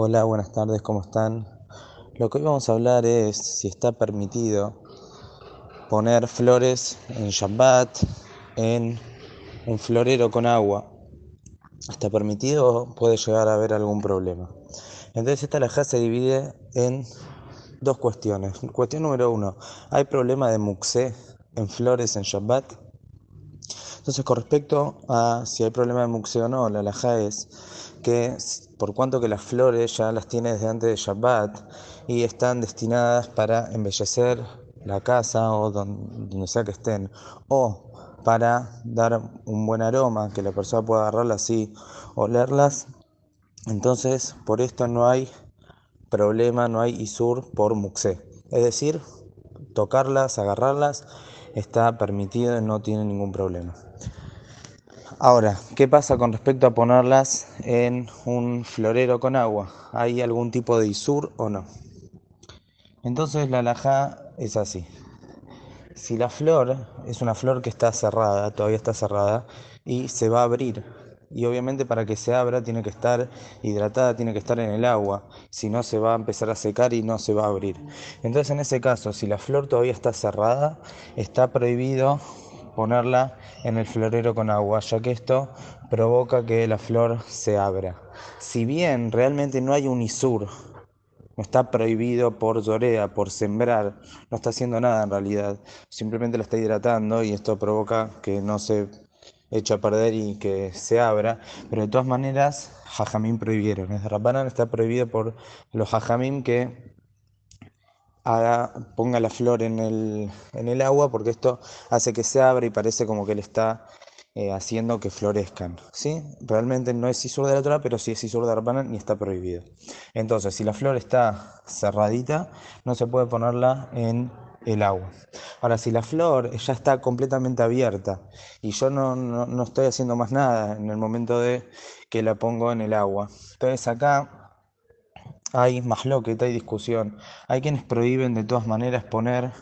Hola, buenas tardes, ¿cómo están? Lo que hoy vamos a hablar es si está permitido poner flores en Shabbat en un florero con agua. ¿Está permitido o puede llegar a haber algún problema? Entonces esta laja se divide en dos cuestiones. Cuestión número uno, ¿hay problema de muxé en flores en Shabbat? Entonces con respecto a si hay problema de muxé o no, la laja es que por cuanto que las flores ya las tiene desde antes de Shabbat y están destinadas para embellecer la casa o donde sea que estén, o para dar un buen aroma, que la persona pueda agarrarlas y olerlas, entonces por esto no hay problema, no hay isur por muxé. Es decir, tocarlas, agarrarlas, está permitido y no tiene ningún problema. Ahora, ¿qué pasa con respecto a ponerlas en un florero con agua? ¿Hay algún tipo de isur o no? Entonces la alhaja es así. Si la flor es una flor que está cerrada, todavía está cerrada, y se va a abrir, y obviamente para que se abra tiene que estar hidratada, tiene que estar en el agua, si no se va a empezar a secar y no se va a abrir. Entonces en ese caso, si la flor todavía está cerrada, está prohibido ponerla en el florero con agua, ya que esto provoca que la flor se abra. Si bien realmente no hay un isur, no está prohibido por llorea, por sembrar, no está haciendo nada en realidad, simplemente la está hidratando y esto provoca que no se eche a perder y que se abra, pero de todas maneras, Jajamín prohibieron. Es Rabbanan está prohibido por los Jajamín que ponga la flor en el, en el agua porque esto hace que se abra y parece como que le está eh, haciendo que florezcan. ¿sí? Realmente no es Isur de la otra, pero sí es Isur de Arbanan y está prohibido. Entonces, si la flor está cerradita, no se puede ponerla en el agua. Ahora, si la flor ya está completamente abierta y yo no, no, no estoy haciendo más nada en el momento de que la pongo en el agua, entonces acá hay más lo que hay discusión. Hay quienes prohíben de todas maneras poner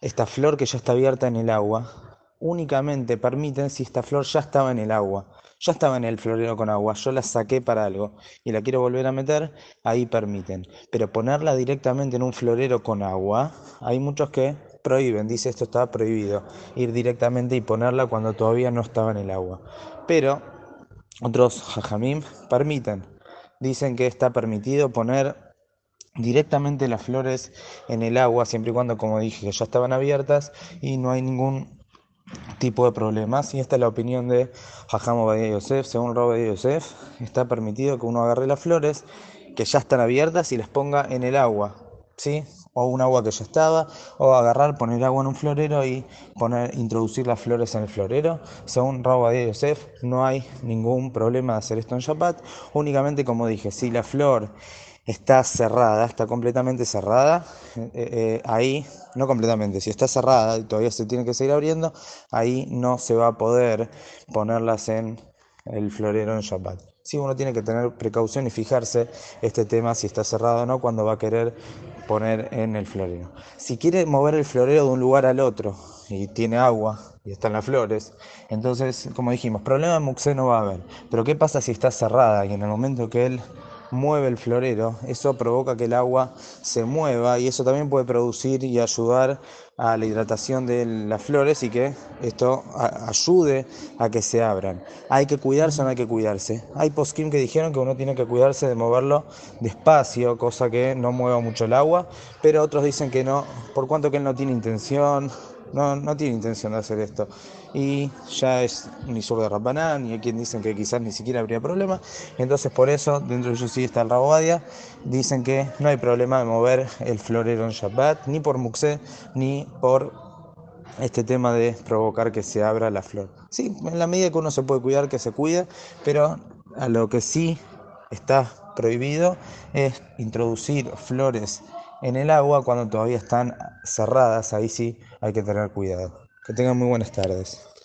esta flor que ya está abierta en el agua. Únicamente permiten si esta flor ya estaba en el agua, ya estaba en el florero con agua, yo la saqué para algo y la quiero volver a meter, ahí permiten. Pero ponerla directamente en un florero con agua, hay muchos que prohíben, dice esto está prohibido, ir directamente y ponerla cuando todavía no estaba en el agua. Pero otros jajamim permiten dicen que está permitido poner directamente las flores en el agua, siempre y cuando, como dije, ya estaban abiertas y no hay ningún tipo de problemas. Y esta es la opinión de Jajamo Badia Yosef. Según Robert Yosef, está permitido que uno agarre las flores que ya están abiertas y las ponga en el agua. ¿Sí? o un agua que ya estaba, o agarrar, poner agua en un florero y poner, introducir las flores en el florero. Según de Yosef, no hay ningún problema de hacer esto en Shabbat. Únicamente, como dije, si la flor está cerrada, está completamente cerrada, eh, eh, ahí, no completamente, si está cerrada y todavía se tiene que seguir abriendo, ahí no se va a poder ponerlas en el florero en Shabbat. Sí, uno tiene que tener precaución y fijarse este tema si está cerrado o no cuando va a querer poner en el florero. Si quiere mover el florero de un lugar al otro y tiene agua y están las flores, entonces, como dijimos, problema de muxé no va a haber. Pero ¿qué pasa si está cerrada y en el momento que él mueve el florero, eso provoca que el agua se mueva y eso también puede producir y ayudar a la hidratación de las flores y que esto ayude a que se abran. ¿Hay que cuidarse o no hay que cuidarse? Hay poskim que dijeron que uno tiene que cuidarse de moverlo despacio, cosa que no mueva mucho el agua, pero otros dicen que no, por cuanto que él no tiene intención no, no tiene intención de hacer esto. Y ya es un isur de Rabbanán, y hay quien dicen que quizás ni siquiera habría problema. Entonces, por eso, dentro de ellos sí está el Rabobadia, dicen que no hay problema de mover el florero en Shabbat, ni por Muxé, ni por este tema de provocar que se abra la flor. Sí, en la medida que uno se puede cuidar, que se cuide, pero a lo que sí está prohibido es introducir flores en el agua cuando todavía están cerradas, ahí sí hay que tener cuidado. Que tengan muy buenas tardes.